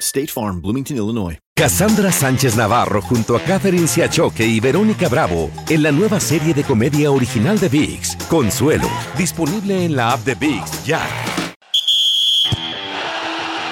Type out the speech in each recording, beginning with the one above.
State Farm, Bloomington, Illinois. Cassandra Sánchez Navarro junto a Catherine Siachoque y Verónica Bravo en la nueva serie de comedia original de VIX, Consuelo, disponible en la app de VIX ya.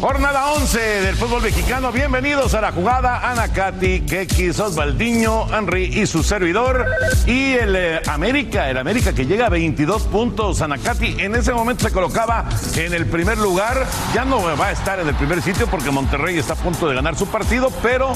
Jornada 11 del fútbol mexicano. Bienvenidos a la jugada. Ana Katy, Kekis, Osvaldiño, Henry y su servidor. Y el eh, América, el América que llega a 22 puntos. Ana en ese momento se colocaba en el primer lugar. Ya no va a estar en el primer sitio porque Monterrey está a punto de ganar su partido. Pero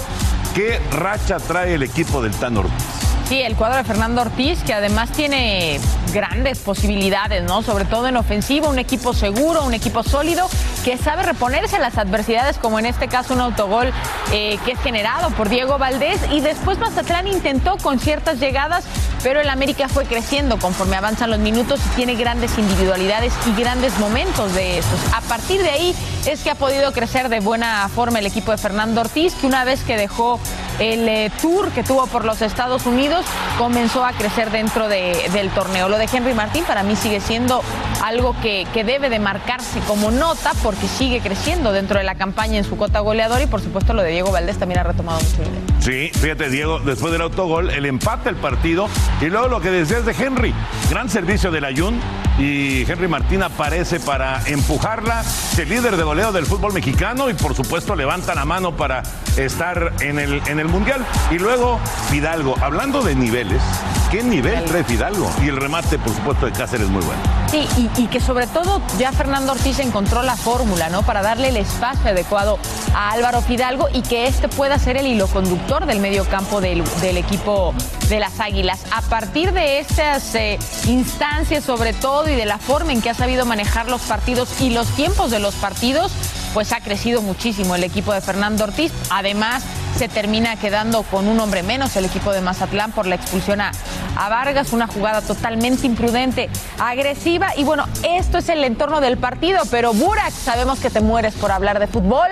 qué racha trae el equipo del Tan Ortiz. Sí, el cuadro de Fernando Ortiz, que además tiene grandes posibilidades, ¿no? Sobre todo en ofensiva, un equipo seguro, un equipo sólido, que sabe reponerse a las adversidades, como en este caso un autogol eh, que es generado por Diego Valdés. Y después Mazatlán intentó con ciertas llegadas, pero el América fue creciendo conforme avanzan los minutos y tiene grandes individualidades y grandes momentos de esos. A partir de ahí es que ha podido crecer de buena forma el equipo de Fernando Ortiz, que una vez que dejó el eh, tour que tuvo por los Estados Unidos, comenzó a crecer dentro de- del torneo. Lo de Henry Martín para mí sigue siendo algo que, que debe de marcarse como nota porque sigue creciendo dentro de la campaña en su cota goleadora y por supuesto lo de Diego Valdés también ha retomado mucho nivel. Sí, fíjate, Diego, después del autogol, el empate el partido y luego lo que decías de Henry. Gran servicio del Ayun y Henry Martín aparece para empujarla. El líder de goleo del fútbol mexicano y por supuesto levanta la mano para estar en el, en el Mundial. Y luego Fidalgo, hablando de niveles, ¿qué nivel trae Fidalgo? Y el remate, por supuesto, de Cáceres muy bueno. Sí, y, que sobre todo ya Fernando Ortiz encontró la fórmula, ¿no? Para darle el espacio adecuado a Álvaro Fidalgo y que este pueda ser el hilo conductor del medio campo del, del equipo de las Águilas. A partir de estas eh, instancias, sobre todo, y de la forma en que ha sabido manejar los partidos y los tiempos de los partidos, pues ha crecido muchísimo el equipo de Fernando Ortiz. Además, se termina quedando con un hombre menos el equipo de Mazatlán por la expulsión a, a Vargas, una jugada totalmente imprudente, agresiva. Y bueno, esto es el entorno del partido, pero Burak, sabemos que te mueres por hablar de fútbol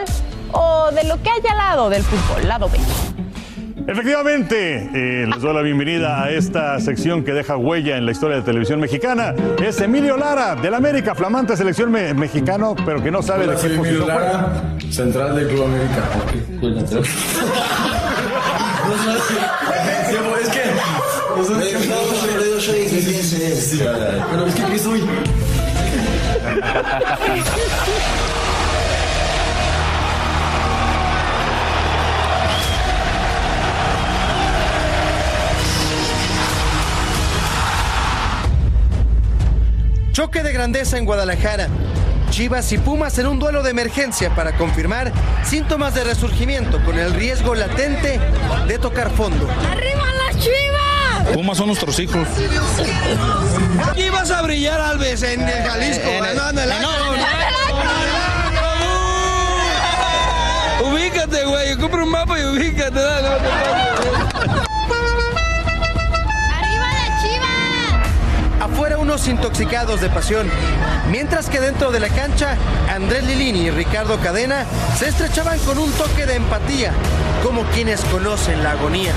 o de lo que hay al lado del fútbol, lado B. Efectivamente, eh, les doy la bienvenida a esta sección que deja huella en la historia de televisión mexicana. Es Emilio Lara, del América, flamante selección me- mexicano, pero que no sabe Hola, de soy qué Emilio posición juega. Lara, central del Club América. es que... Pero es que ¿qué soy? Choque de grandeza en Guadalajara. Chivas y Pumas en un duelo de emergencia para confirmar síntomas de resurgimiento con el riesgo latente de tocar fondo. ¡Arriba las chivas! Pumas son nuestros hijos. Aquí vas a brillar, Alves, en el Jalisco. Ubícate, güey. Compra un mapa y ubícate. dale. ¡Arriba las chivas! Afuera unos unos intoxicados de pasión. Mientras que dentro de la cancha, Andrés Lilini y Ricardo Cadena se estrechaban con un toque de empatía, como quienes conocen la agonía.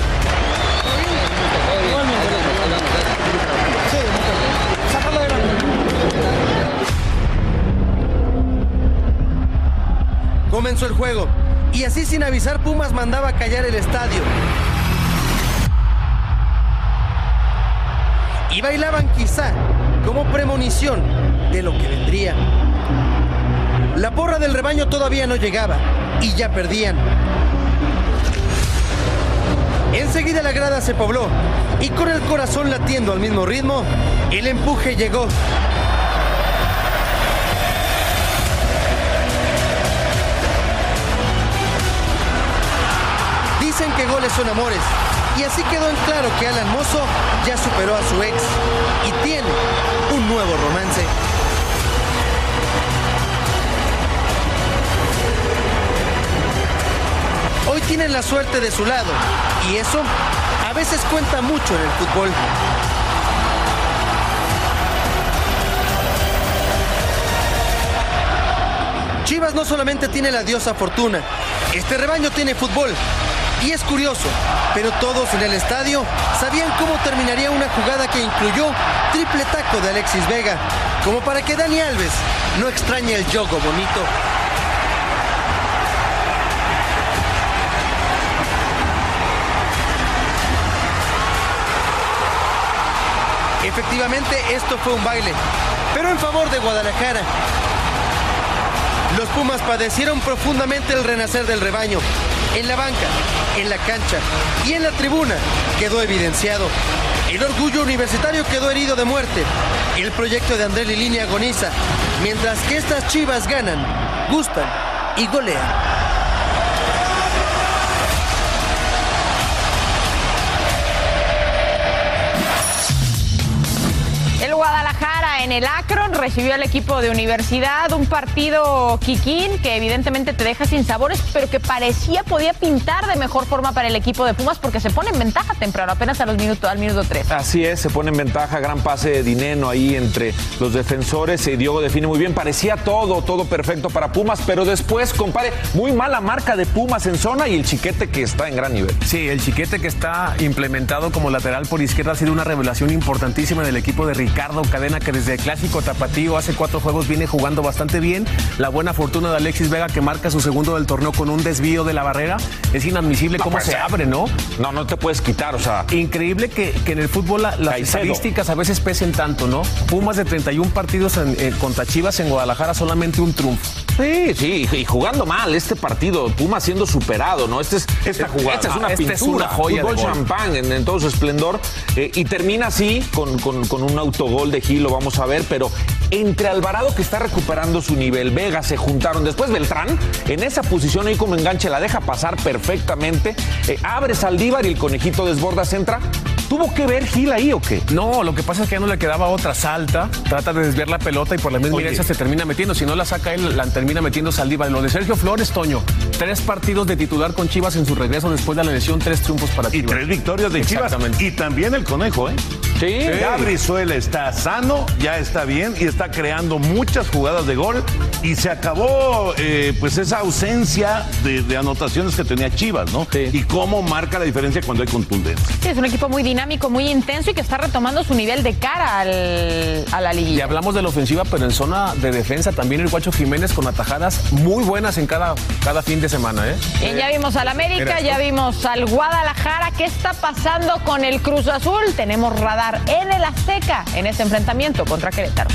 Comenzó el juego y así sin avisar Pumas mandaba callar el estadio. Y bailaban quizá como premonición de lo que vendría. La porra del rebaño todavía no llegaba y ya perdían. Enseguida la grada se pobló y con el corazón latiendo al mismo ritmo, el empuje llegó. Son amores. Y así quedó en claro que Alan Mozo ya superó a su ex y tiene un nuevo romance. Hoy tienen la suerte de su lado y eso a veces cuenta mucho en el fútbol. Chivas no solamente tiene la diosa fortuna, este rebaño tiene fútbol. Y es curioso, pero todos en el estadio sabían cómo terminaría una jugada que incluyó triple taco de Alexis Vega, como para que Dani Alves no extrañe el yogo bonito. Efectivamente, esto fue un baile, pero en favor de Guadalajara. Los Pumas padecieron profundamente el renacer del rebaño. En la banca, en la cancha y en la tribuna quedó evidenciado. El orgullo universitario quedó herido de muerte. El proyecto de André Lilini agoniza, mientras que estas chivas ganan, gustan y golean. En el Akron recibió al equipo de universidad, un partido Kikín que evidentemente te deja sin sabores, pero que parecía podía pintar de mejor forma para el equipo de Pumas porque se pone en ventaja temprano, apenas a los minutos, al minuto 3. Así es, se pone en ventaja, gran pase de Dineno ahí entre los defensores, y Diogo define muy bien, parecía todo, todo perfecto para Pumas, pero después, compare, muy mala marca de Pumas en zona y el chiquete que está en gran nivel. Sí, el chiquete que está implementado como lateral por izquierda ha sido una revelación importantísima del equipo de Ricardo Cadena, que desde el clásico tapatío hace cuatro juegos viene jugando bastante bien. La buena fortuna de Alexis Vega, que marca su segundo del torneo con un desvío de la barrera. Es inadmisible No cómo se abre, ¿no? No, no te puedes quitar, o sea. Increíble que, que en el fútbol la- las Caicedo. estadísticas a veces pesen tanto, ¿no? Pumas de 31 partidos en- en- contra Chivas en Guadalajara, solamente un triunfo. Sí, sí, y jugando mal este partido, Pumas siendo superado, ¿no? Este es, Esta jugada. esta es una Esta es pintura, una joya fútbol de champán en, en todo su esplendor, eh, y termina así con, con- con un autogol de Gil, lo vamos a ver, pero entre Alvarado que está recuperando su nivel, Vega se juntaron, después Beltrán, en esa posición ahí como enganche, la deja pasar perfectamente, eh, abre Saldívar y el conejito desborda, centra. ¿Tuvo que ver Gil ahí o qué? No, lo que pasa es que ya no le quedaba otra. Salta, trata de desviar la pelota y por la misma Oye. inercia se termina metiendo. Si no la saca él, la termina metiendo Saldívar. Lo de Sergio Flores, Toño. Tres partidos de titular con Chivas en su regreso después de la lesión, tres triunfos para Y Chivas. tres victorias de Chivas. Exactamente. Y también el conejo, ¿eh? Sí. Ya Brizuela está sano, ya está bien y está creando muchas jugadas de gol. Y se acabó eh, pues esa ausencia de, de anotaciones que tenía Chivas, ¿no? Y cómo marca la diferencia cuando hay contundencia. Sí, es un equipo muy dinámico, muy intenso y que está retomando su nivel de cara al- a la Y liguilla. hablamos de la ofensiva, pero en zona de defensa también el Guacho Jiménez con atajadas muy buenas en cada, cada fin de semana, ¿eh? Bien, ya vimos al América, ya vimos al Guadalajara. ¿Qué está pasando con el Cruz Azul? Tenemos radar en el Azteca en este enfrentamiento contra Querétaro.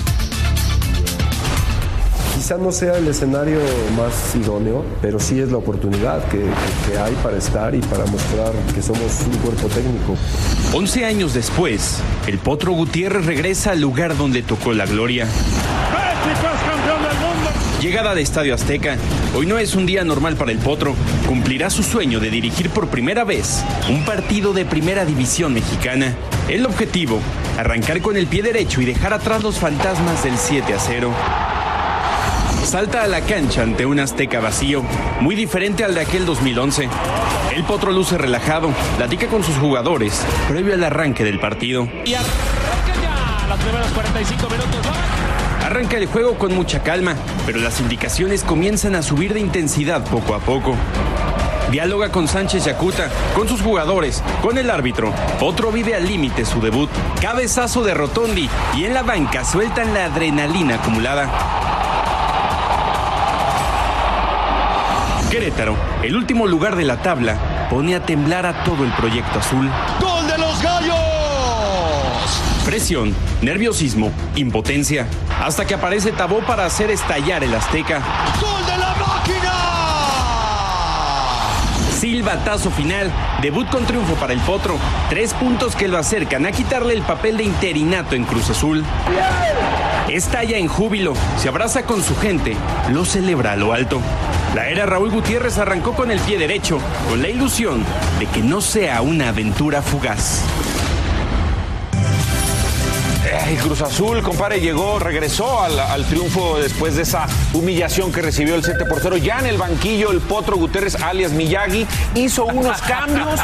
Quizá no sea el escenario más idóneo, pero sí es la oportunidad que, que- que hay para estar y para mostrar que somos un cuerpo técnico. 11 años después, el Potro Gutiérrez regresa al lugar donde tocó la gloria. Llegada de Estadio Azteca. Hoy no es un día normal para el Potro. Cumplirá su sueño de dirigir por primera vez un partido de primera división mexicana. El objetivo, arrancar con el pie derecho y dejar atrás los fantasmas del 7 a 0. Salta a la cancha ante un Azteca vacío, muy diferente al de aquel 2011. El Potro luce relajado, platica con sus jugadores previo al arranque del partido. Y arranca ya la primeros 45 minutos. Arranca el juego con mucha calma, pero las indicaciones comienzan a subir de intensidad poco a poco. Dialoga con Sánchez Yacuta, con sus jugadores, con el árbitro. Otro vive al límite su debut. Cabezazo de Rotondi y en la banca sueltan la adrenalina acumulada. Querétaro, el último lugar de la tabla, pone a temblar a todo el proyecto azul. ¡Gol de los gallos! Presión, nerviosismo, impotencia, hasta que aparece Tabó para hacer estallar el Azteca. ¡Gol Silbatazo final, debut con triunfo para el Potro. Tres puntos que lo acercan a quitarle el papel de interinato en Cruz Azul. Estalla en júbilo, se abraza con su gente, lo celebra a lo alto. La era Raúl Gutiérrez arrancó con el pie derecho, con la ilusión de que no sea una aventura fugaz. Ay, Cruz Azul, compadre, llegó, regresó al, al, triunfo después de esa humillación que recibió el 7 por 0. Ya en el banquillo, el Potro Guterres, alias Miyagi, hizo unos cambios.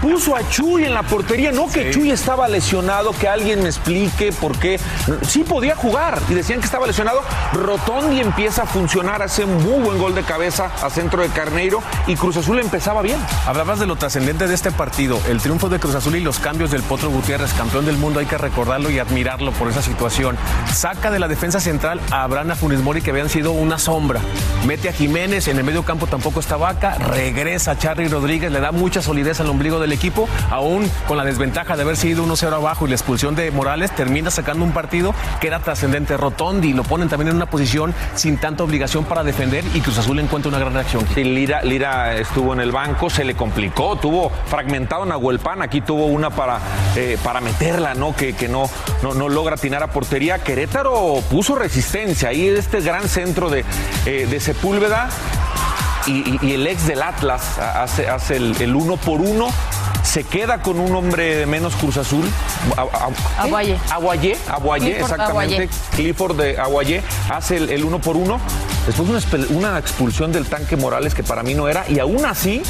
Puso a Chuy en la portería. No que sí. Chuy estaba lesionado, que alguien me explique por qué. Sí podía jugar y decían que estaba lesionado. Rotondi empieza a funcionar, hace un muy buen gol de cabeza a centro de Carneiro y Cruz Azul empezaba bien. Hablabas de lo trascendente de este partido, el triunfo de Cruz Azul y los cambios del Potro Gutiérrez, campeón del mundo, hay que recordarlo y admirarlo por esa situación. Saca de la defensa central a Abrana Funes Mori, que habían sido una sombra. Mete a Jiménez, en el medio campo tampoco está Vaca. Regresa Charly Rodríguez, le da mucha solidez al ombligo del equipo. Aún con la desventaja de haber sido 1-0 abajo y la expulsión de Morales, termina sacando un partido que era trascendente. Rotondi lo ponen también en una posición sin tanta obligación para defender y Cruz Azul encuentra una gran reacción. Sí, Lira, estuvo en el banco, se le complicó, tuvo fragmentado Nahuel Pan, aquí tuvo una para, eh, para meterla, ¿no? Que no, no, no, logra atinar a portería. Querétaro puso resistencia. Ahí este gran centro de, eh, de Sepúlveda y, y, y, el ex del Atlas hace, hace el, el, uno por uno. Se queda con un hombre de menos Cruz Azul. Aguayé. Aguayé, Aguayé, exactamente. Aguayé. Clifford de Aguayé hace el, el, uno por uno. Después una, una expulsión del tanque Morales que para mí no era. Y aún así,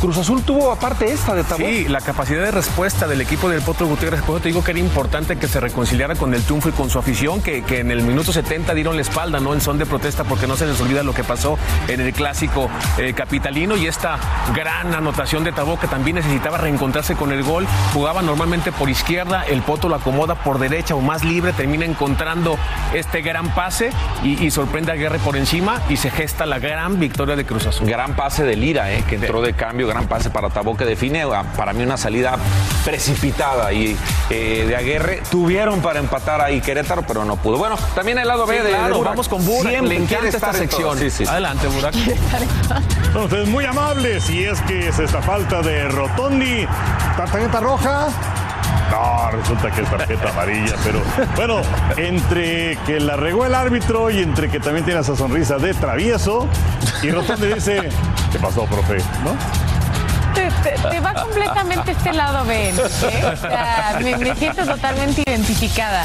Cruz Azul tuvo aparte esta de Tabó. Sí, la capacidad de respuesta del equipo del Potro Gutiérrez. Por eso te digo que era importante que se reconciliara con el triunfo y con su afición, que, que, en el minuto 70 dieron la espalda, ¿no? En son de protesta, porque no se les olvida lo que pasó en el clásico eh, capitalino y esta gran anotación de Tabó que también necesitaba reencontrarse con el gol. Jugaba normalmente por izquierda, el Poto lo acomoda por derecha o más libre, termina encontrando este gran pase y, y sorprende a Guerre por encima y se gesta la gran victoria de Cruz Azul. Gran pase de Lira, ¿eh? que entró de cambio gran pase para Tabó que define para mí una salida precipitada y eh, de Aguerre tuvieron para empatar ahí Querétaro pero no pudo bueno también el lado B sí, de, claro, de Burak. vamos con Burak Siempre le encanta esta sección sí, sí. adelante Burak entonces muy amable si es que es esta falta de Rotondi tarjeta roja no, resulta que es tarjeta amarilla, pero bueno, entre que la regó el árbitro y entre que también tiene esa sonrisa de travieso, y Rotondi dice, ¿qué pasó, profe? ¿No? Te, va completamente este lado B. ¿eh? O sea, me, me, siento totalmente identificada.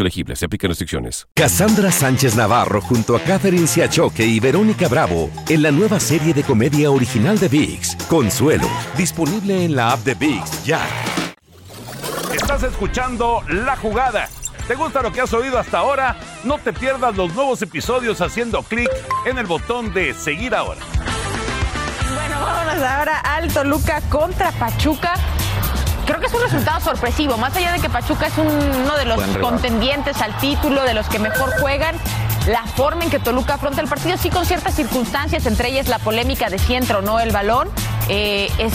elegibles. Se aplican restricciones. Cassandra Sánchez Navarro junto a Catherine Siachoque y Verónica Bravo en la nueva serie de comedia original de VIX, Consuelo. Disponible en la app de VIX ya. Estás escuchando La Jugada. ¿Te gusta lo que has oído hasta ahora? No te pierdas los nuevos episodios haciendo clic en el botón de seguir ahora. Bueno, vámonos ahora al Toluca contra Pachuca. Creo que es un resultado sorpresivo, más allá de que Pachuca es un, uno de los contendientes al título, de los que mejor juegan. La forma en que Toluca afronta el partido, sí con ciertas circunstancias, entre ellas la polémica de si entra o no el balón, eh, es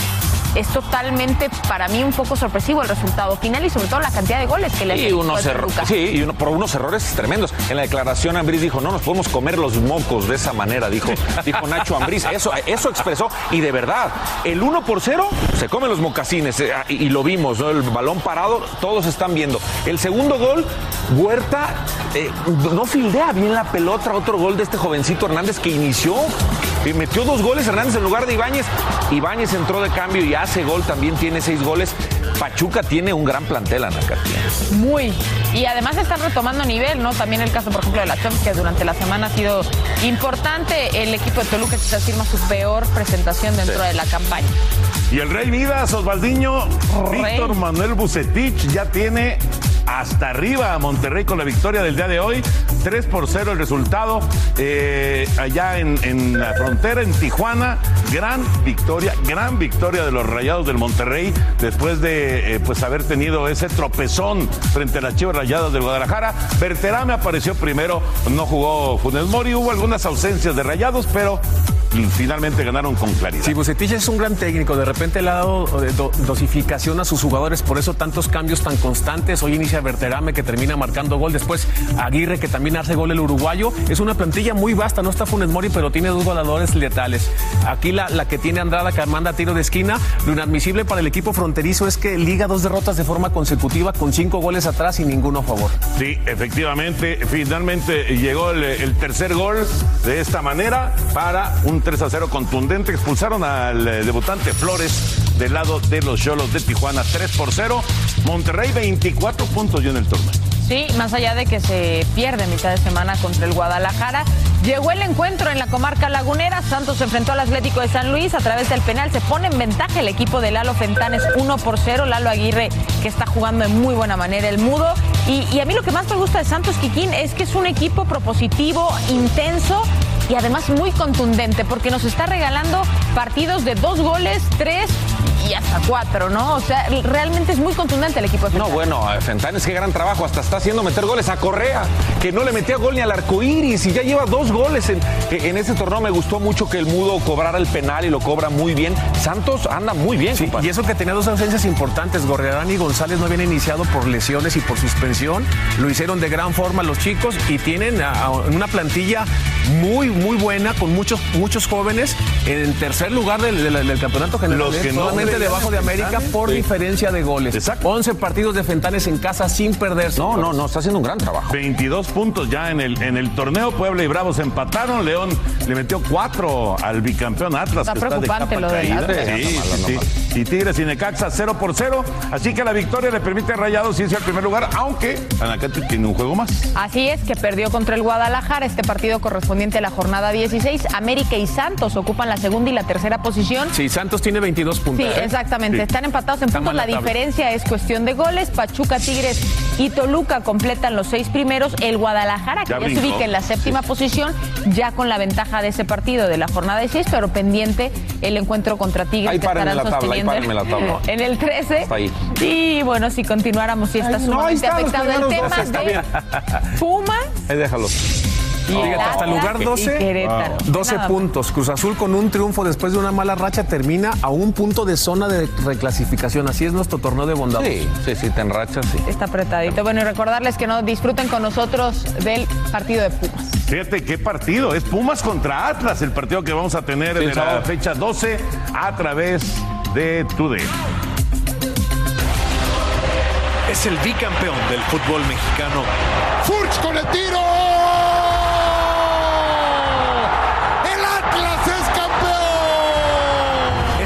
es totalmente para mí un poco sorpresivo el resultado final y sobre todo la cantidad de goles que le y unos sí, y uno, por unos errores tremendos. En la declaración Ambriz dijo, no nos podemos comer los mocos de esa manera, dijo, dijo Nacho Ambriz. Eso, eso expresó, y de verdad, el 1 por 0 se come los mocasines, eh, y, y lo vimos, ¿no? El balón parado, todos están viendo. El segundo gol, Huerta eh, no fildea bien la pelota, otro gol de este jovencito Hernández que inició. Y metió dos goles Hernández en lugar de Ibáñez. Ibáñez entró de cambio y hace gol, también tiene seis goles. Pachuca tiene un gran plantel, Ana Katia. Muy. Y además están retomando nivel, ¿no? También el caso, por ejemplo, de la Champions, que durante la semana ha sido importante. El equipo de Toluca quizás firma su peor presentación dentro Sí. de la campaña. Y el Rey Midas, Osvaldiño, Víctor Manuel Bucetich ya tiene hasta arriba a Monterrey con la victoria del día de hoy. 3 por 0 el resultado. eh, allá en, la frontera, en Tijuana. Gran victoria, gran victoria de los Rayados del Monterrey después de eh, pues haber tenido ese tropezón frente a las Chivas Rayadas del Guadalajara. Berterame apareció primero, no jugó Funes Mori. Hubo algunas ausencias de Rayados, pero finalmente ganaron con claridad. Sí, Bucetich es un gran técnico. De repente le ha dado eh, do- dosificación a sus jugadores, por eso tantos cambios tan constantes. Hoy inicia Berterame, que termina marcando gol. Después Aguirre, que también hace gol el uruguayo. Es una plantilla muy vasta. No está Funes Mori, pero tiene dos goleadores letales. Aquí la, la que tiene Andrada, que manda tiro de esquina. Lo inadmisible para el equipo fronterizo es que liga dos derrotas de forma consecutiva con cinco goles atrás y ninguno a favor. Sí, efectivamente, finalmente llegó el, el tercer gol de esta manera para un 3 a 0 contundente. Expulsaron al eh, debutante Flores del lado de los Cholos de Tijuana, 3 por 0. Monterrey 24 puntos ya en el torneo. Sí, más allá de que se pierde mitad de semana contra el Guadalajara, llegó el encuentro en la comarca lagunera. Santos se enfrentó al Atlético de San Luis a través del penal. Se pone en ventaja el equipo de Lalo Fentanes 1 por 0. Lalo Aguirre, que está jugando en muy buena manera el mudo. Y, y a mí lo que más me gusta de Santos Quiquín es que es un equipo propositivo, intenso y además muy contundente, porque nos está regalando partidos de dos goles, tres y hasta cuatro, ¿no? O sea, realmente es muy contundente el equipo de No, bueno, eh, Fentanes, qué gran trabajo. Hasta está haciendo meter goles a Correa, que no le metía gol ni al arco iris y ya lleva dos goles en, en este torneo. Me gustó mucho que el Mudo cobrara el penal y lo cobra muy bien. Santos anda muy bien, Sí, y eso que tenía dos ausencias importantes. Gorriarán y González no habían iniciado por lesiones y por suspensión. Lo hicieron de gran forma los chicos y tienen a- a una plantilla muy, muy buena con muchos, muchos jóvenes en tercer lugar del, del- del campeonato general. Los ¿eh? que no Solamente debajo de América por sí. diferencia de goles. 11 partidos de Fentanes en casa sin perderse. No, no, no, está haciendo un gran trabajo. 22 puntos ya en el, en el torneo. Puebla y Bravos empataron. León le metió 4 al bicampeón Atlas. Está que está de preocupante lo. Atlas. Sí, Sí, sí. Y Tigres y Necaxa 0 por 0. Así que la victoria le permite a Rayados irse al primer lugar, aunque Anacate tiene un juego más. Así es, que perdió contra el Guadalajara, este partido correspondiente a la jornada 16. América y Santos ocupan la segunda y la tercera posición. Sí, Santos tiene 22 puntos. Sí. Exactamente. Sí. Están empatados en puntos. La diferencia es cuestión de goles. Pachuca, Tigres y Toluca completan los seis primeros. El Guadalajara, que Ya ya, se ubica en la séptima posición, ya con la ventaja de ese partido de la jornada 16, pero pendiente el encuentro contra Tigres. Ahí que estarán la tabla, ahí sosteniendo párenme la tabla. En el 13. Está ahí. Y bueno, si continuáramos, sí está Ay, no, sumamente los afectado el tema de. Pumas Ahí déjalo. Y Fíjate, hasta el lugar Atlas y 12, Querétaro. 12 Nada más. puntos. Cruz Azul con un triunfo después de una mala racha termina a un punto de zona de reclasificación. Así es nuestro torneo de bondad. Sí, sí, sí, te enrachas, sí. Está apretadito. Bueno, y recordarles que no disfruten con nosotros del partido de Pumas. Fíjate qué partido. Es Pumas contra Atlas, el partido que vamos a tener Sí, en la fecha 12 a través de TUDE. Es el bicampeón del fútbol mexicano. Furch con el tiro.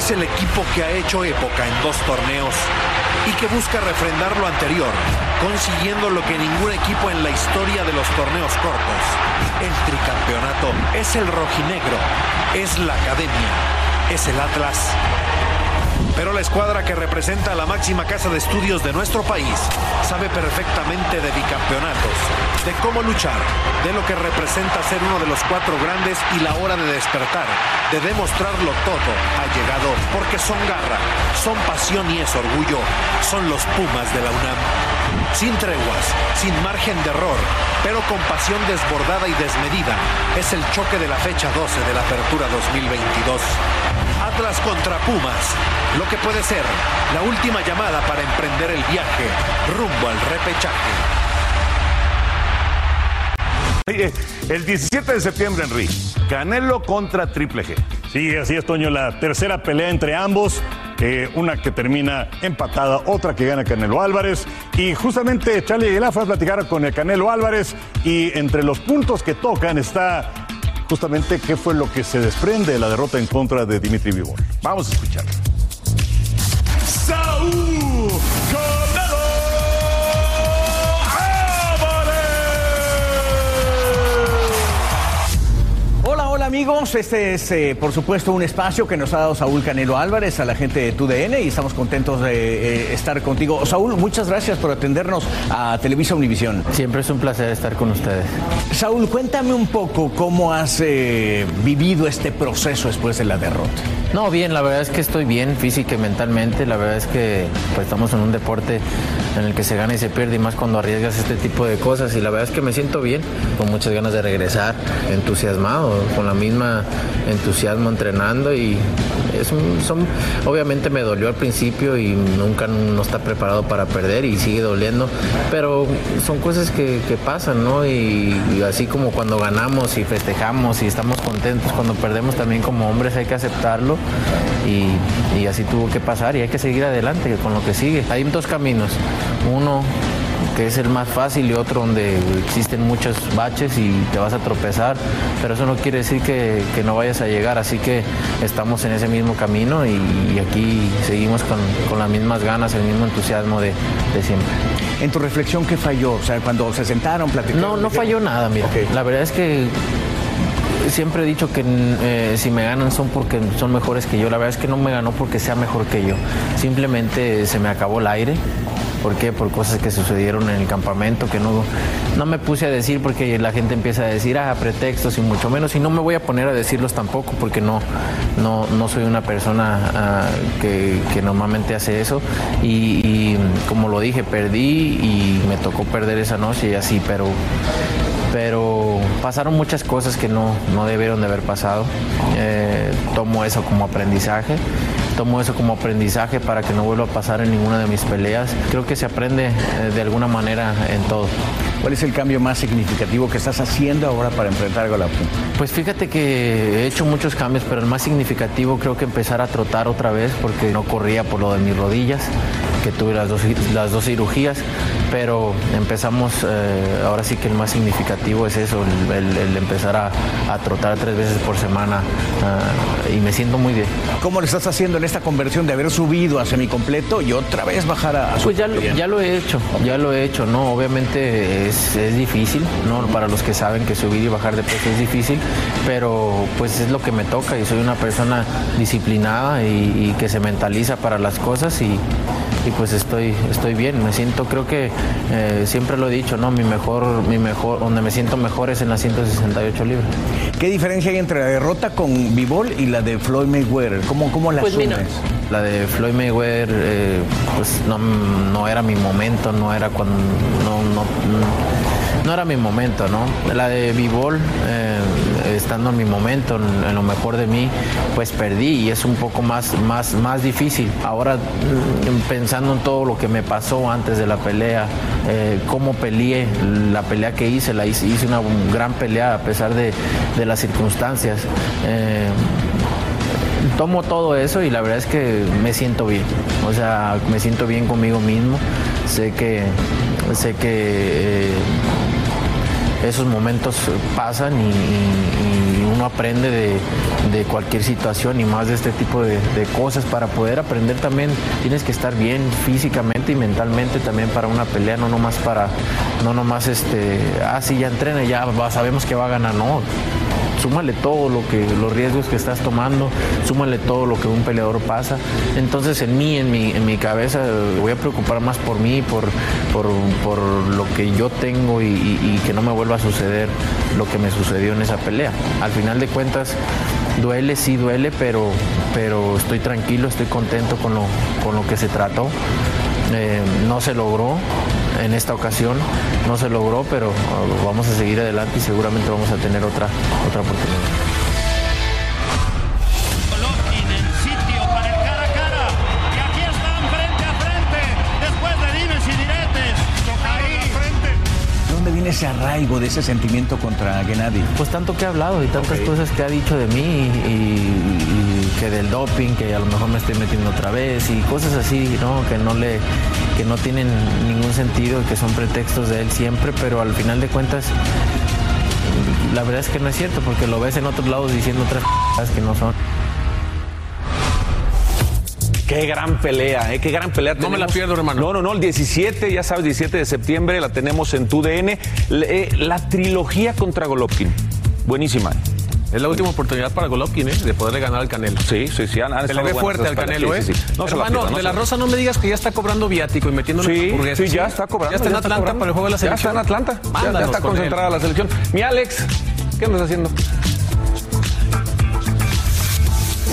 Es el equipo que ha hecho época en dos torneos y que busca refrendar lo anterior, consiguiendo lo que ningún equipo en la historia de los torneos cortos. El tricampeonato es el rojinegro, es la academia, es el Atlas. Pero la escuadra que representa a la máxima casa de estudios de nuestro país sabe perfectamente de bicampeonatos, de cómo luchar, de lo que representa ser uno de los cuatro grandes y la hora de despertar, de demostrarlo todo ha llegado porque son garra, son pasión y es orgullo, son los Pumas de la UNAM. Sin treguas, sin margen de error, pero con pasión desbordada y desmedida. Es el choque de la fecha 12 de la Apertura 2022. Atlas contra Pumas, lo que puede ser la última llamada para emprender el viaje rumbo al repechaje. El 17 de septiembre, Henry, Canelo contra Triple G. Sí, así es, Toño. La tercera pelea entre ambos. Eh, una que termina empatada, otra que gana Canelo Álvarez. Y justamente Charlie Aguilar fue a platicar con el Canelo Álvarez. Y entre los puntos que tocan está justamente qué fue lo que se desprende de la derrota en contra de Dimitri Vivol. Vamos a escucharlo. Saúl amigos. Este es, eh, por supuesto, un espacio que nos ha dado Saúl Canelo Álvarez a la gente de TUDN y estamos contentos de eh, estar contigo. Saúl, muchas gracias por atendernos a Televisa Univisión. Siempre es un placer estar con ustedes. Saúl, cuéntame un poco cómo has eh, vivido este proceso después de la derrota. No, bien, la verdad es que estoy bien física y mentalmente. La verdad es que pues, estamos en un deporte en el que se gana y se pierde y más cuando arriesgas este tipo de cosas. Y la verdad es que me siento bien, con muchas ganas de regresar, entusiasmado, con la misma entusiasmo entrenando y son, obviamente me dolió al principio y nunca no está preparado para perder y sigue doliendo, pero son cosas que, pasan, ¿no? Y así como cuando ganamos y festejamos y estamos contentos, cuando perdemos también como hombres hay que aceptarlo y, y así tuvo que pasar y hay que seguir adelante con lo que sigue. Hay dos caminos, uno que es el más fácil y otro donde existen muchos baches y te vas a tropezar, pero eso no quiere decir que, que no vayas a llegar, así que estamos en ese mismo camino y, y aquí seguimos con, con las mismas ganas, el mismo entusiasmo de, de siempre. En tu reflexión, ¿qué falló? O sea, cuando se sentaron, platicaron. No, no falló nada, mira. La verdad es que siempre he dicho que eh, si me ganan son porque son mejores que yo. La verdad es que no me ganó porque sea mejor que yo. Simplemente se me acabó el aire. ¿Por qué? Por cosas que sucedieron en el campamento que no, no me puse a decir porque la gente empieza a decir, ah, pretextos y mucho menos. Y no me voy a poner a decirlos tampoco porque no, no, no soy una persona ah, que, que normalmente hace eso. Y, y como lo dije, perdí y me tocó perder esa noche y así, pero pero pasaron muchas cosas que no, no debieron de haber pasado. Eh, tomo eso como aprendizaje, tomo eso como aprendizaje para que no vuelva a pasar en ninguna de mis peleas. Creo que se aprende eh, de alguna manera en todo. ¿Cuál es el cambio más significativo que estás haciendo ahora para enfrentar a Golovkin? Pues fíjate que he hecho muchos cambios, pero el más significativo creo que empezar a trotar otra vez porque no corría por lo de mis rodillas, que tuve las dos, las dos cirugías, pero empezamos, eh, ahora sí que el más significativo es eso, el, el- el empezar a, a trotar tres veces por semana ah, y me siento muy bien. ¿Cómo lo estás haciendo en esta conversión de haber subido a semicompleto y otra vez bajar a, a Pues ya, lo- ya lo he hecho, ya lo he hecho, ¿no? Obviamente es, es difícil, ¿no? Para los que saben que subir y bajar de peso es difícil, pero pues es lo que me toca y soy una persona disciplinada y, y que se mentaliza para las cosas y, y, pues estoy, estoy bien, me siento, creo que eh, siempre lo he dicho, ¿no? Mi mejor, mi mejor, donde me siento mejor es en las 168 libras. ¿Qué diferencia hay entre la derrota con Bivol y la de Floyd Mayweather? ¿Cómo, cómo la Pues asumes? mira, La de Floyd Mayweather, eh, pues no, no era mi momento, no era cuando. No, no, no era mi momento, ¿no? La de B-Ball, eh, estando en mi momento, en, en lo mejor de mí, pues perdí y es un poco más, más, más difícil. Ahora, mm, pensando en todo lo que me pasó antes de la pelea, eh, cómo peleé, la pelea que hice, la hice, hice una gran pelea a pesar de, de las circunstancias. Eh, tomo todo eso y la verdad es que me siento bien. O sea, me siento bien conmigo mismo. Sé que, sé que eh, esos momentos pasan y, uno aprende de, de cualquier situación y más de este tipo de, de cosas. Para poder aprender también tienes que estar bien físicamente y mentalmente también para una pelea, no nomás para, no nomás este, ah, sí, ya entrena, ya sabemos que va a ganar, no súmale todo lo que los riesgos que estás tomando, súmale todo lo que un peleador pasa. Entonces en mí, en mi, en mi cabeza, voy a preocupar más por mí, por, por, por lo que yo tengo y que no me vuelva a suceder lo que me sucedió en esa pelea. Al final de cuentas, duele, sí duele, pero, pero estoy tranquilo, estoy contento con lo, con lo que se trató. Eh, no se logró. En esta ocasión no se logró, pero uh, vamos a seguir adelante y seguramente vamos a tener otra, otra oportunidad. ¿De dónde viene ese arraigo de ese sentimiento contra Gennady? Pues tanto que ha hablado y tantas cosas que ha dicho de mí y, y que del doping, que a lo mejor me estoy metiendo otra vez y cosas así, ¿no? Que no le, que no tienen ningún sentido que son pretextos de él siempre, pero al final de cuentas la verdad es que no es cierto porque lo ves en otros lados diciendo otras cosas que no son. Qué gran pelea, ¿eh? qué gran pelea. No me la pierdo, hermano. No, no, no, el 17, ya sabes, 17 de septiembre la tenemos en TUDN. Le- eh, la trilogía contra Golovkin. Buenísima. Es la última oportunidad para Golovkin, ¿eh? De poderle ganar al Canelo. Sí, sí, sí. Han, Se le ve fuerte al. Canelo, ¿eh? Sí, sí, sí. No la Hermano, no de la Rosa no me digas que ya está cobrando viático y metiéndole Sí, hamburguesas. sí, ya está cobrando. Ya está en Atlanta para el juego de la Ya selección. está en Atlanta. Ya- Ya, está él. concentrada la selección. Mi Alex, ¿qué andas haciendo?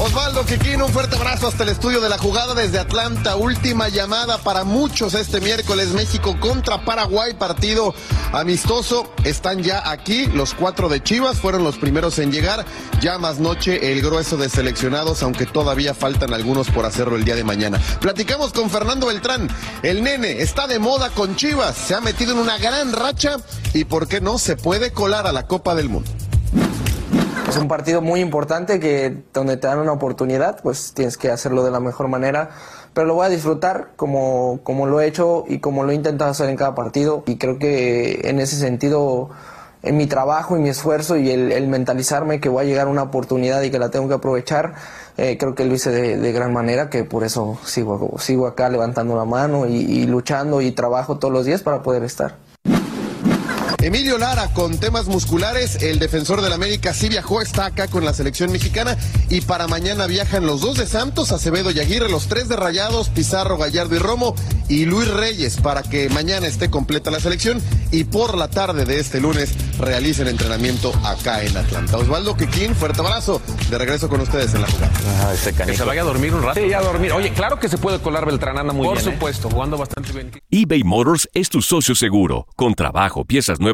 Osvaldo Quiquín, un fuerte abrazo hasta el estudio de la jugada desde Atlanta. Última llamada para muchos este miércoles. México contra Paraguay, partido amistoso. Están ya aquí. Los cuatro de Chivas fueron los primeros en llegar. Ya más noche el grueso de seleccionados, aunque todavía faltan algunos por hacerlo el día de mañana. Platicamos con Fernando Beltrán. El nene está de moda con Chivas. Se ha metido en una gran racha y, ¿por qué no? Se puede colar a la Copa del Mundo. Es un partido muy importante que donde te dan una oportunidad, pues tienes que hacerlo de la mejor manera. Pero lo voy a disfrutar como, como lo he hecho y como lo he intentado hacer en cada partido. Y creo que en ese sentido, en mi trabajo y mi esfuerzo y el, mentalizarme que voy a llegar una oportunidad y que la tengo que aprovechar, eh, creo que lo hice de, de gran manera, que por eso sigo, sigo acá levantando la mano y luchando y trabajo todos los días para poder estar. Emilio Lara con temas musculares, el defensor del América sí viajó, está acá con la selección mexicana y para mañana viajan los dos de Santos, Acevedo y Aguirre, los tres de Rayados, Pizarro, Gallardo y Romo y Luis Reyes para que mañana esté completa la selección y por la tarde de este lunes realicen entrenamiento acá en Atlanta. Osvaldo Quiquín, fuerte abrazo, de regreso con ustedes en la jugada. Que se vaya a dormir un rato. Sí, ya a dormir. Oye, claro que se puede colar Beltrán, anda muy Por bien. ¿eh? supuesto, jugando bastante bien. eBay Motors es tu socio seguro. Con trabajo, piezas nuevas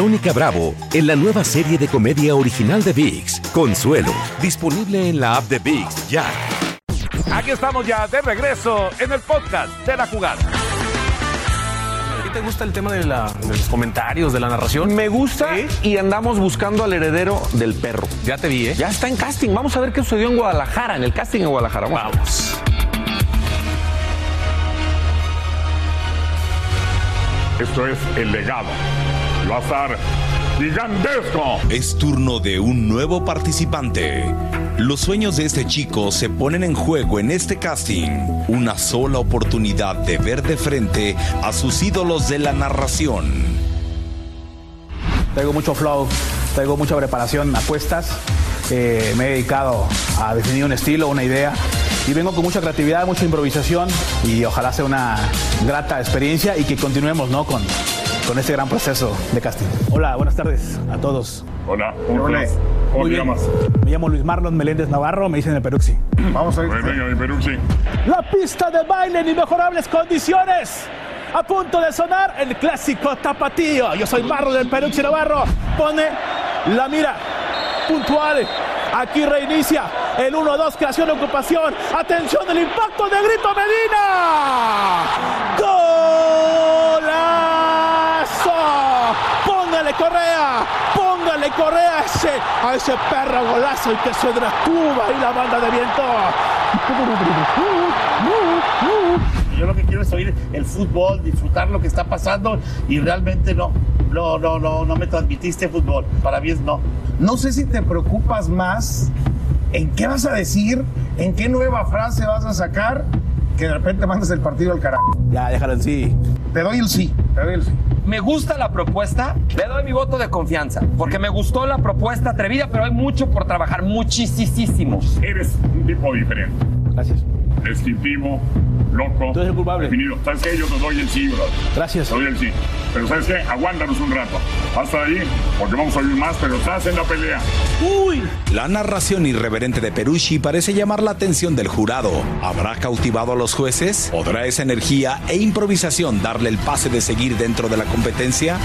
Verónica Bravo en la nueva serie de comedia original de VIX, Consuelo, disponible en la app de VIX ya. Aquí estamos ya de regreso en el podcast de la jugada. ¿A ti te gusta el tema de, la- de los comentarios, de la narración? Me gusta y andamos buscando al heredero del perro. Ya te vi, ¿eh? Ya está en casting. Vamos a ver qué sucedió en Guadalajara, en el casting en Guadalajara. Vamos. Esto es el legado. Va a estar gigantesco. Es turno de un nuevo participante. Los sueños de este chico se ponen en juego en este casting. Una sola oportunidad de ver de frente a sus ídolos de la narración. Traigo mucho flow, traigo mucha preparación, apuestas. Eh, me he dedicado a definir un estilo, una idea. Y vengo con mucha creatividad, mucha improvisación y ojalá sea una grata experiencia y que continuemos ¿no? con, con este gran proceso de casting. Hola, buenas tardes a todos. Hola, ¿cómo estás? ¿Cómo Muy te bien. llamas? Me llamo Luis Marlon Meléndez Navarro, me dicen el Peruxi. Vamos a Venga, mi Peruzzi. La pista de baile en inmejorables condiciones. A punto de sonar el clásico tapatío. Yo soy Marro del Peruxi Navarro. Pone la mira puntual. Aquí reinicia el 1-2, creación de ocupación. Atención, el impacto de Grito Medina. Póngale Correa, póngale Correa a ese, a ese perro golazo y que se detuvo ahí la banda de viento. Yo lo que quiero es oír el fútbol, disfrutar lo que está pasando y realmente no, no, no, no, no me transmitiste fútbol. Para mí es no. No sé si te preocupas más en qué vas a decir, en qué nueva frase vas a sacar, que de repente mandas el partido al carajo. Ya, déjalo en sí. Te doy el sí, te doy el sí. Me gusta la propuesta, le doy mi voto de confianza, porque me gustó la propuesta atrevida, pero hay mucho por trabajar, muchísimo. Eres un tipo diferente. Gracias. Instintivo, loco. Tú eres el culpable. Definido. ¿Sabes qué? Yo te doy el sí, bro. Gracias. Te doy el sí. Pero ¿sabes qué? Aguántanos un rato. Hasta ahí, porque vamos a oír más, pero estás en la pelea. ¡Uy! La narración irreverente de Perucci parece llamar la atención del jurado. ¿Habrá cautivado a los jueces? ¿Podrá esa energía e improvisación darle el pase de seguir dentro de la competencia?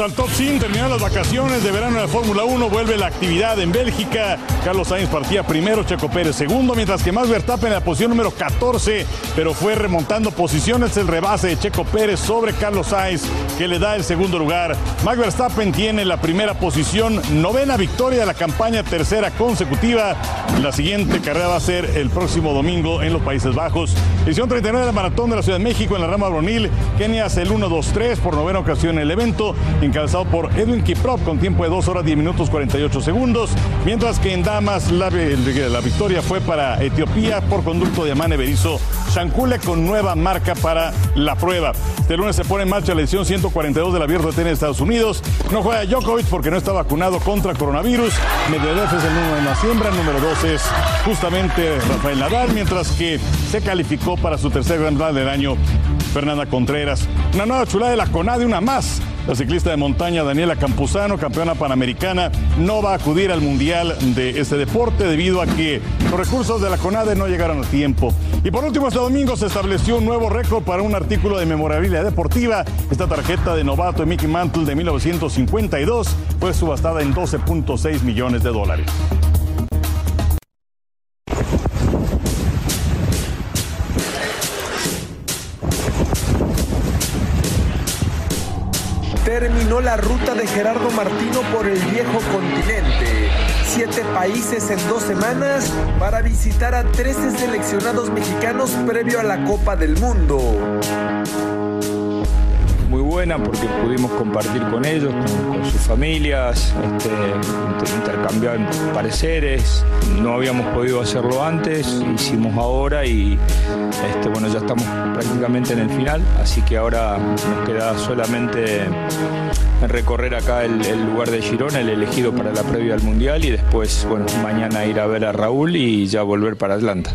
Al top 100, terminan las vacaciones de verano de Fórmula 1, vuelve la actividad en Bélgica. Carlos Sainz partía primero, Checo Pérez segundo, mientras que Max Verstappen en la posición número 14, pero fue remontando posiciones el rebase de Checo Pérez sobre Carlos Sainz, que le da el segundo lugar. Max Verstappen tiene la primera posición, novena victoria de la campaña, tercera consecutiva. La siguiente carrera va a ser el próximo domingo en los Países Bajos. Edición 39 de la Maratón de la Ciudad de México en la rama Bronil. Kenia hace el 1-2-3 por novena ocasión en el evento encabezado por Edwin Kiprop con tiempo de 2 horas 10 minutos 48 segundos, mientras que en damas la, victoria fue para Etiopía por conducto de Amane Berizo Shankule con nueva marca para la prueba. Este lunes se pone en marcha la edición 142 del Abierto de Tenis de Estados Unidos. No juega Djokovic porque no está vacunado contra coronavirus. Medvedev es el número de la siembra, número 2 es justamente Rafael Nadal, mientras que se calificó para su tercer Grand Slam del año Fernanda Contreras. Una nueva chulada de la CONADE, una más. La ciclista de montaña Daniela Campuzano, campeona panamericana, no va a acudir al Mundial de este deporte debido a que los recursos de la CONADE no llegaron a tiempo. Y por último, este domingo se estableció un nuevo récord para un artículo de memorabilidad deportiva. Esta tarjeta de novato de Mickey Mantle de 1952 fue subastada en 12.6 millones de dólares. La ruta de Gerardo Martino por el viejo continente. Siete países en dos semanas para visitar a 13 seleccionados mexicanos previo a la Copa del Mundo muy buena porque pudimos compartir con ellos, con, sus familias, este, intercambiar pareceres. No habíamos podido hacerlo antes, hicimos ahora y este, bueno, ya estamos prácticamente en el final, así que ahora nos queda solamente recorrer acá el, el lugar de Girona, el elegido para la previa al Mundial y después, bueno, mañana ir a ver a Raúl y ya volver para Atlanta.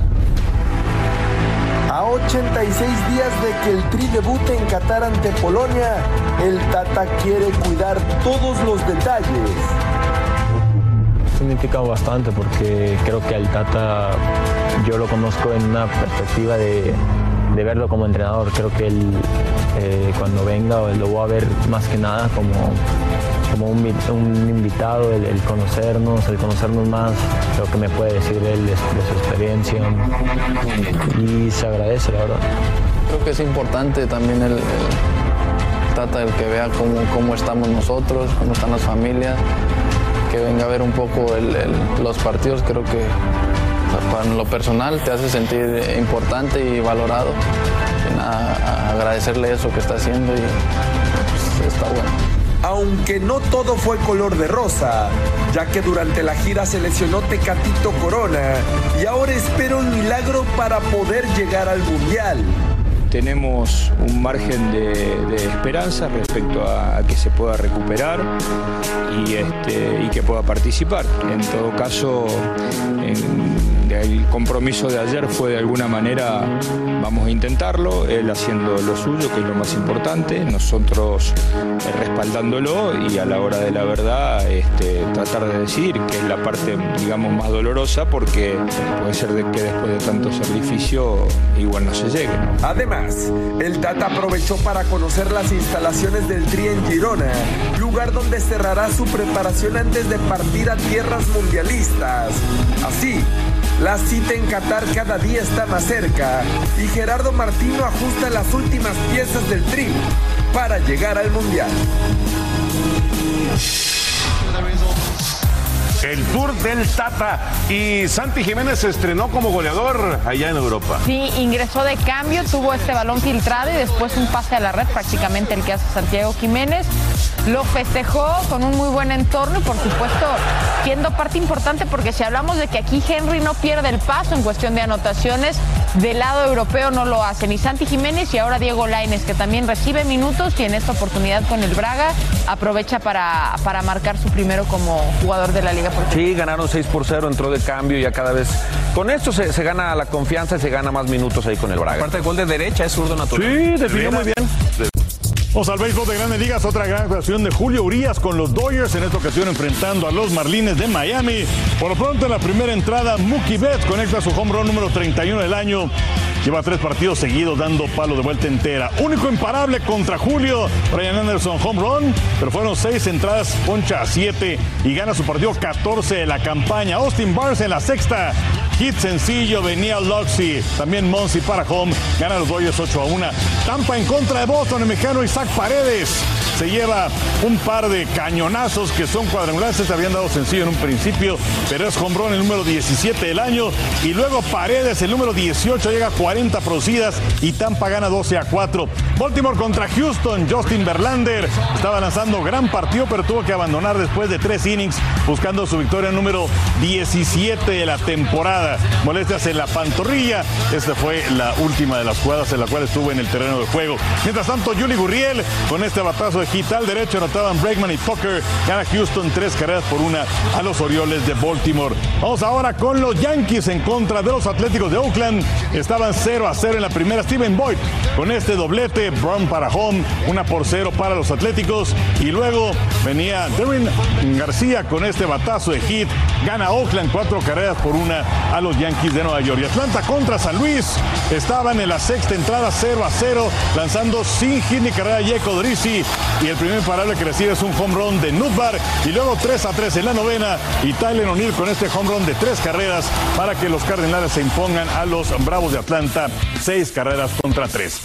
A 86 días de que el Tri debute en Qatar ante Polonia, el Tata quiere cuidar todos los detalles. Significa bastante porque creo que al Tata yo lo conozco en una perspectiva de, de verlo como entrenador. Creo que él eh, cuando venga lo voy a ver más que nada como, como un, un invitado, el, conocernos, el conocernos más, lo que me puede decir él de, su experiencia. Y se agradece, la verdad. Creo que es importante también el, el Tata, el que vea cómo, cómo estamos nosotros, cómo están las familias, que venga a ver un poco el, los partidos, creo que para lo personal te hace sentir importante y valorado. Y agradecerle eso que está haciendo y pues, está bueno. Aunque no todo fue color de rosa, ya que durante la gira se lesionó Tecatito Corona y ahora espera un milagro para poder llegar al Mundial tenemos un margen de, esperanza respecto a, a, que se pueda recuperar y, este, y que pueda participar. En todo caso, en, el compromiso de ayer fue de alguna manera, vamos a intentarlo, él haciendo lo suyo, que es lo más importante, nosotros eh, respaldándolo y a la hora de la verdad este, tratar de decir que es la parte, digamos, más dolorosa porque puede ser de que después de tanto sacrificio igual no se llegue. Además, el Tata aprovechó para conocer las instalaciones del Tri en Girona, lugar donde cerrará su preparación antes de partir a tierras mundialistas. Así, la cita en Qatar cada día está más cerca y Gerardo Martino ajusta las últimas piezas del Tri para llegar al Mundial. El Tour del Tata. Y Santi Jiménez se estrenó como goleador allá en Europa. Sí, ingresó de cambio, tuvo este balón filtrado y después un pase a la red, prácticamente el que hace Santiago Jiménez. Lo festejó con un muy buen entorno y por supuesto siendo parte importante porque si hablamos de que aquí Henry no pierde el paso en cuestión de anotaciones, del lado europeo no lo hace ni Santi Jiménez y ahora Diego Laines que también recibe minutos y en esta oportunidad con el Braga aprovecha para, para marcar su primero como jugador de la Liga Portuguesa. Sí, ganaron 6 por 0, entró de cambio ya cada vez. Con esto se, se gana la confianza y se gana más minutos ahí con el Braga. Aparte, el gol de derecha es zurdo natural. Sí, definió muy bien. Vamos al béisbol de Grandes Ligas, otra gran actuación de Julio Urias con los Dodgers, en esta ocasión enfrentando a los Marlines de Miami. Por lo pronto, en la primera entrada, Mookie Betts conecta su home run número 31 del año. Lleva tres partidos seguidos dando palo de vuelta entera. Único imparable contra Julio, Brian Anderson home run, pero fueron seis entradas, poncha a siete y gana su partido 14 de la campaña. Austin Barnes en la sexta. Hit sencillo, venía Loxy, también Monsi para home, gana los Dodgers 8 a 1. Tampa en contra de Boston, el mexicano Isaac Paredes se lleva un par de cañonazos que son cuadrangulares, se habían dado sencillo en un principio, pero es home run el número 17 del año y luego Paredes el número 18 llega a 40 producidas y Tampa gana 12 a 4. Baltimore contra Houston, Justin Verlander estaba lanzando gran partido pero tuvo que abandonar después de tres innings buscando su victoria número 17 de la temporada. Molestias en la pantorrilla, esta fue la última de las jugadas en la cual estuvo en el terreno de juego. Mientras tanto, Juli Gurriel con este batazo de hit al derecho anotaban Bregman y Tucker. Gana Houston tres carreras por una a los Orioles de Baltimore. Vamos ahora con los Yankees en contra de los Atléticos de Oakland. Estaban 0 a 0 en la primera. Steven Boyd con este doblete. Brown para home, una por cero para los Atléticos. Y luego venía Darren García con este batazo de hit. Gana Oakland cuatro carreras por una a los Yankees de Nueva York. Y Atlanta contra San Luis. Estaban en la sexta entrada 0 a 0, lanzando sin hit ni carrera Jacob Dorisi. Y el primer imparable que recibe es un home run de Nutbar. Y luego 3 a 3 en la novena. Y Tyler O'Neill con este home run de tres carreras para que los Cardenales se impongan a los Bravos de Atlanta. Seis carreras contra tres.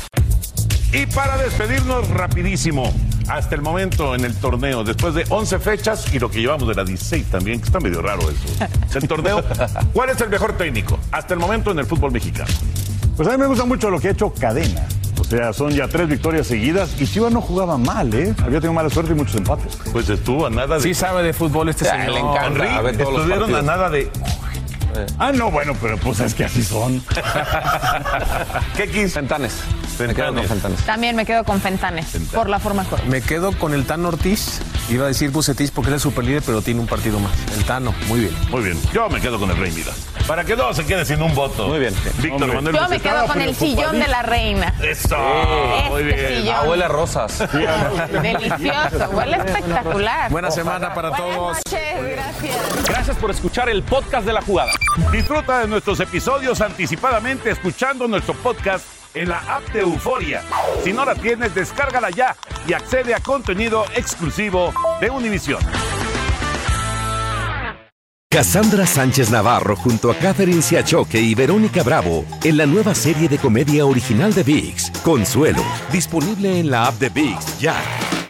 Y para despedirnos rapidísimo, hasta el momento en el torneo, después de 11 fechas y lo que llevamos de la 16 también, que está medio raro eso. El torneo, ¿cuál es el mejor técnico hasta el momento en el fútbol mexicano? Pues a mí me gusta mucho lo que ha hecho Cadena. O sea, son ya tres victorias seguidas y Chivas no jugaba mal, ¿eh? Había tenido mala suerte y muchos empates. Pues estuvo a nada de... Sí sabe de fútbol este señor. le encanta Henry, a ver todos los estuvieron a nada de... Ah, no, bueno, pero pues es que así son. ¿Qué quis? Fentanes. Me quedo con Fentanes. También me quedo con Fentanes por la forma correcta. Me quedo con el Tano Ortiz. Iba a decir Bucetich porque es el superlíder, pero tiene un partido más. El Tano, muy bien. Muy bien. Yo me quedo con el Rey Midas. Para que no se quede sin un voto. Muy bien. Víctor Yo Manuel me Bucetich. quedo con el sillón de la reina. Eso. Muy Este bien. sillón. Abuela Rosas. Delicioso, huele espectacular. Buena semana para todos. Noches, gracias. Gracias por escuchar el podcast de la jugada. Disfruta de nuestros episodios anticipadamente escuchando nuestro podcast en la app de Euforia. Si no la tienes, descárgala ya y accede a contenido exclusivo de Univision. Cassandra Sánchez Navarro junto a Catherine Siachoque y Verónica Bravo en la nueva serie de comedia original de VIX, Consuelo, disponible en la app de VIX ya.